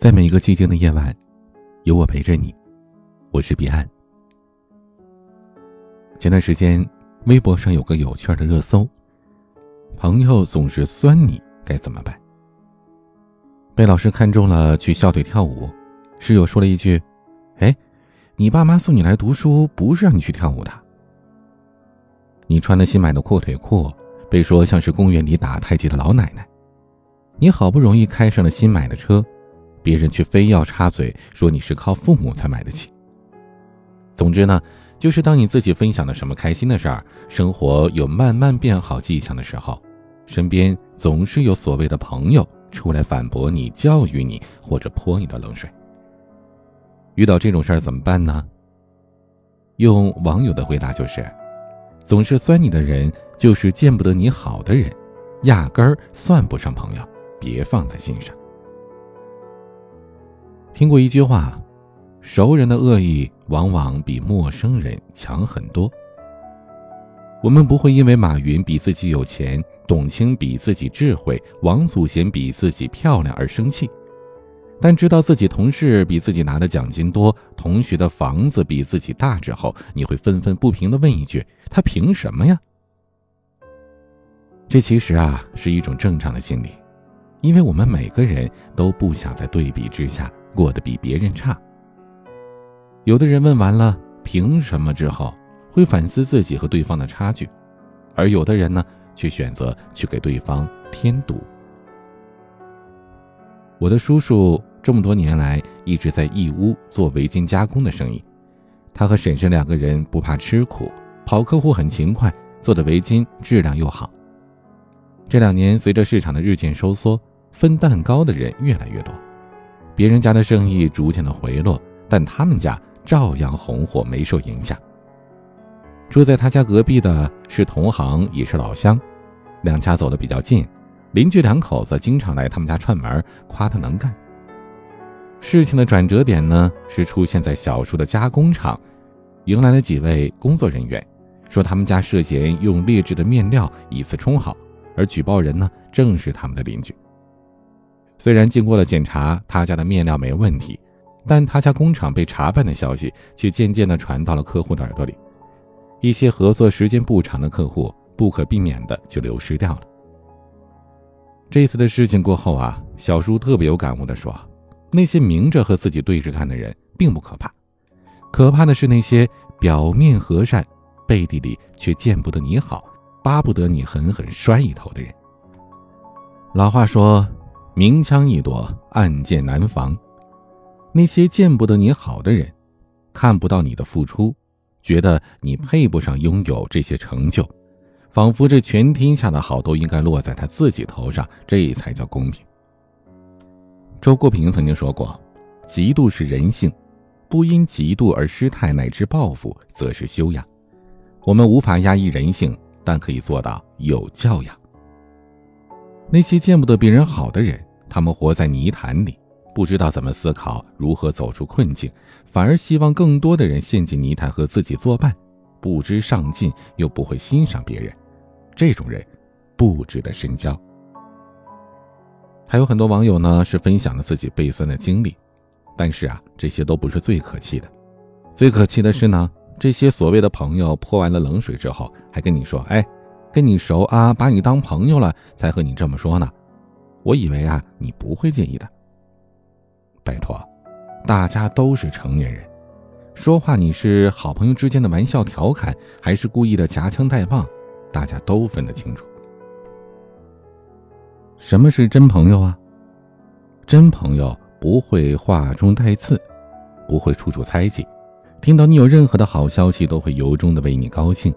在每一个寂静的夜晚，有我陪着你。我是彼岸。前段时间，微博上有个有趣的热搜：朋友总是酸你，该怎么办？被老师看中了，去校队跳舞，室友说了一句：“哎，你爸妈送你来读书，不是让你去跳舞的。”你穿了新买的阔腿裤，被说像是公园里打太极的老奶奶。你好不容易开上了新买的车。别人却非要插嘴说你是靠父母才买得起。总之呢，就是当你自己分享了什么开心的事儿，生活有慢慢变好迹象的时候，身边总是有所谓的朋友出来反驳你、教育你或者泼你的冷水。遇到这种事儿怎么办呢？用网友的回答就是：总是酸你的人就是见不得你好的人，压根儿算不上朋友，别放在心上。听过一句话，熟人的恶意往往比陌生人强很多。我们不会因为马云比自己有钱，董卿比自己智慧，王祖贤比自己漂亮而生气，但知道自己同事比自己拿的奖金多，同学的房子比自己大之后，你会愤愤不平的问一句：“他凭什么呀？”这其实啊是一种正常的心理，因为我们每个人都不想在对比之下。过得比别人差。有的人问完了“凭什么”之后，会反思自己和对方的差距，而有的人呢，却选择去给对方添堵。我的叔叔这么多年来一直在义乌做围巾加工的生意，他和婶婶两个人不怕吃苦，跑客户很勤快，做的围巾质量又好。这两年随着市场的日渐收缩，分蛋糕的人越来越多。别人家的生意逐渐的回落，但他们家照样红火，没受影响。住在他家隔壁的是同行，也是老乡，两家走得比较近，邻居两口子经常来他们家串门，夸他能干。事情的转折点呢，是出现在小叔的加工厂，迎来了几位工作人员，说他们家涉嫌用劣质的面料以次充好，而举报人呢，正是他们的邻居。虽然经过了检查，他家的面料没问题，但他家工厂被查办的消息却渐渐地传到了客户的耳朵里。一些合作时间不长的客户不可避免的就流失掉了。这次的事情过后啊，小叔特别有感悟地说：“那些明着和自己对着干的人并不可怕，可怕的是那些表面和善，背地里却见不得你好，巴不得你狠狠摔一头的人。”老话说。明枪易躲，暗箭难防。那些见不得你好的人，看不到你的付出，觉得你配不上拥有这些成就，仿佛这全天下的好都应该落在他自己头上，这才叫公平。周国平曾经说过：“嫉妒是人性，不因嫉妒而失态乃至报复，则是修养。”我们无法压抑人性，但可以做到有教养。那些见不得别人好的人，他们活在泥潭里，不知道怎么思考如何走出困境，反而希望更多的人陷进泥潭和自己作伴，不知上进又不会欣赏别人，这种人不值得深交。还有很多网友呢是分享了自己被酸的经历，但是啊，这些都不是最可气的，最可气的是呢，这些所谓的朋友泼完了冷水之后，还跟你说，哎。跟你熟啊，把你当朋友了，才和你这么说呢。我以为啊，你不会介意的。拜托，大家都是成年人，说话你是好朋友之间的玩笑调侃，还是故意的夹枪带棒，大家都分得清楚。什么是真朋友啊？真朋友不会话中带刺，不会处处猜忌，听到你有任何的好消息，都会由衷的为你高兴。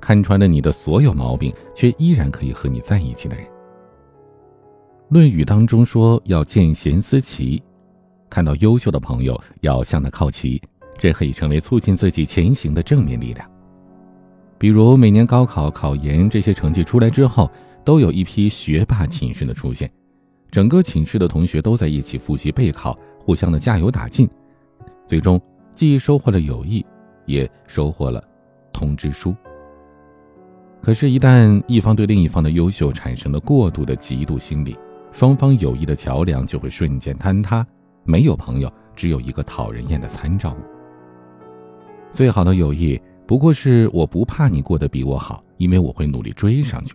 看穿了你的所有毛病，却依然可以和你在一起的人。《论语》当中说要见贤思齐，看到优秀的朋友要向他靠齐，这可以成为促进自己前行的正面力量。比如每年高考、考研这些成绩出来之后，都有一批学霸寝室的出现，整个寝室的同学都在一起复习备考，互相的加油打劲，最终既收获了友谊，也收获了通知书。可是，一旦一方对另一方的优秀产生了过度的嫉妒心理，双方友谊的桥梁就会瞬间坍塌。没有朋友，只有一个讨人厌的参照物。最好的友谊，不过是我不怕你过得比我好，因为我会努力追上去；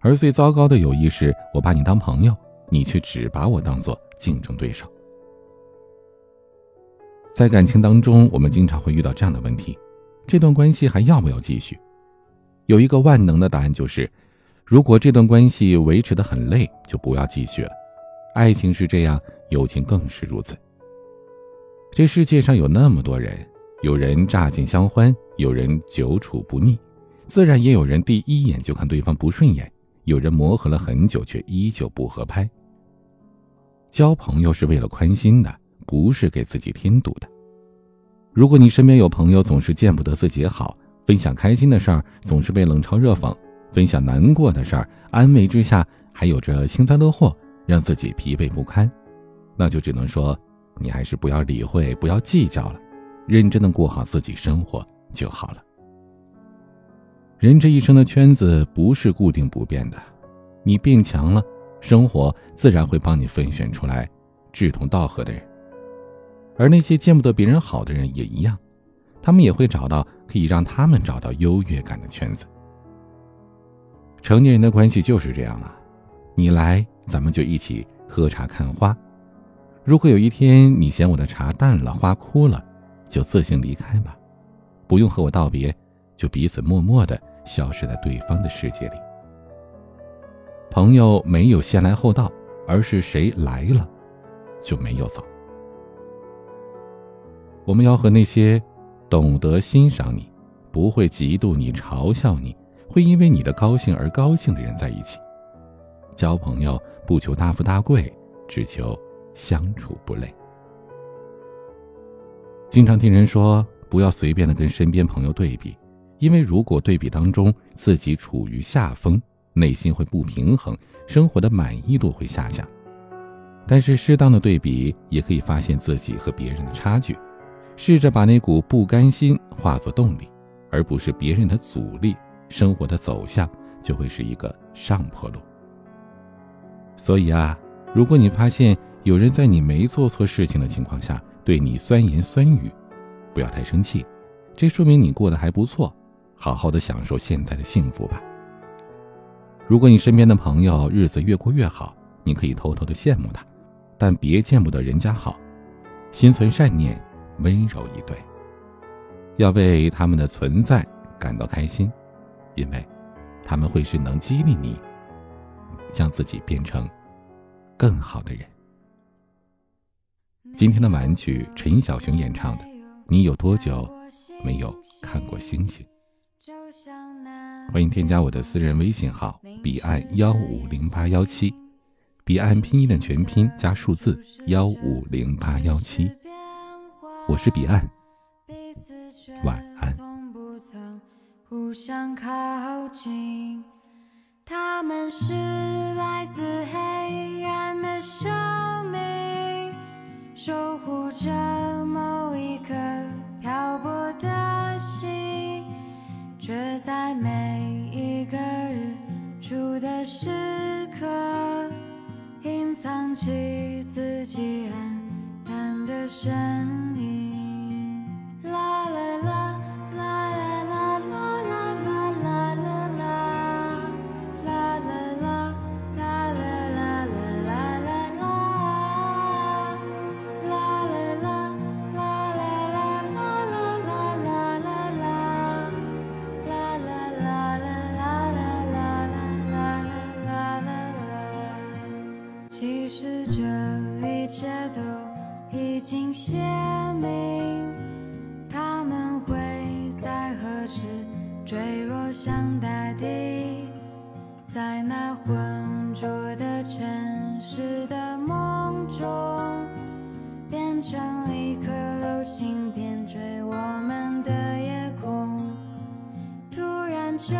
而最糟糕的友谊是，我把你当朋友，你却只把我当做竞争对手。在感情当中，我们经常会遇到这样的问题：这段关系还要不要继续？有一个万能的答案就是，如果这段关系维持的很累，就不要继续了。爱情是这样，友情更是如此。这世界上有那么多人，有人乍见相欢，有人久处不腻，自然也有人第一眼就看对方不顺眼，有人磨合了很久却依旧不合拍。交朋友是为了宽心的，不是给自己添堵的。如果你身边有朋友总是见不得自己好，分享开心的事儿总是被冷嘲热讽，分享难过的事儿安慰之下还有着幸灾乐祸。让自己疲惫不堪，那就只能说，你还是不要理会，不要计较了，认真的过好自己生活就好了。人这一生的圈子不是固定不变的，你变强了，生活自然会帮你分选出来志同道合的人。而那些见不得别人好的人也一样，他们也会找到可以让他们找到优越感的圈子。成年人的关系就是这样了，你来。咱们就一起喝茶看花。如果有一天你嫌我的茶淡了，花枯了，就自行离开吧，不用和我道别，就彼此默默的消失在对方的世界里。朋友没有先来后到，而是谁来了，就没有走。我们要和那些懂得欣赏你、不会嫉妒你、嘲笑你、会因为你的高兴而高兴的人在一起。交朋友。不求大富大贵，只求相处不累。经常听人说，不要随便的跟身边朋友对比，因为如果对比当中自己处于下风，内心会不平衡，生活的满意度会下降。但是适当的对比，也可以发现自己和别人的差距，试着把那股不甘心化作动力，而不是别人的阻力，生活的走向就会是一个上坡路。所以啊，如果你发现有人在你没做错事情的情况下对你酸言酸语，不要太生气，这说明你过得还不错，好好的享受现在的幸福吧。如果你身边的朋友日子越过越好，你可以偷偷的羡慕他，但别见不得人家好，心存善念，温柔以对，要为他们的存在感到开心，因为他们会是能激励你。将自己变成更好的人。今天的玩曲，陈小熊演唱的《你有多久没有看过星星》。欢迎添加我的私人微信号：彼岸幺五零八幺七，彼岸拼音的全拼加数字幺五零八幺七。我是彼岸，晚安。他们是来自黑暗的生命，守护着切都已经写明，他们会在何时坠落向大地，在那浑浊的城市的梦中，变成一颗流星点缀我们的夜空。突然，这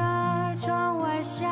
窗外下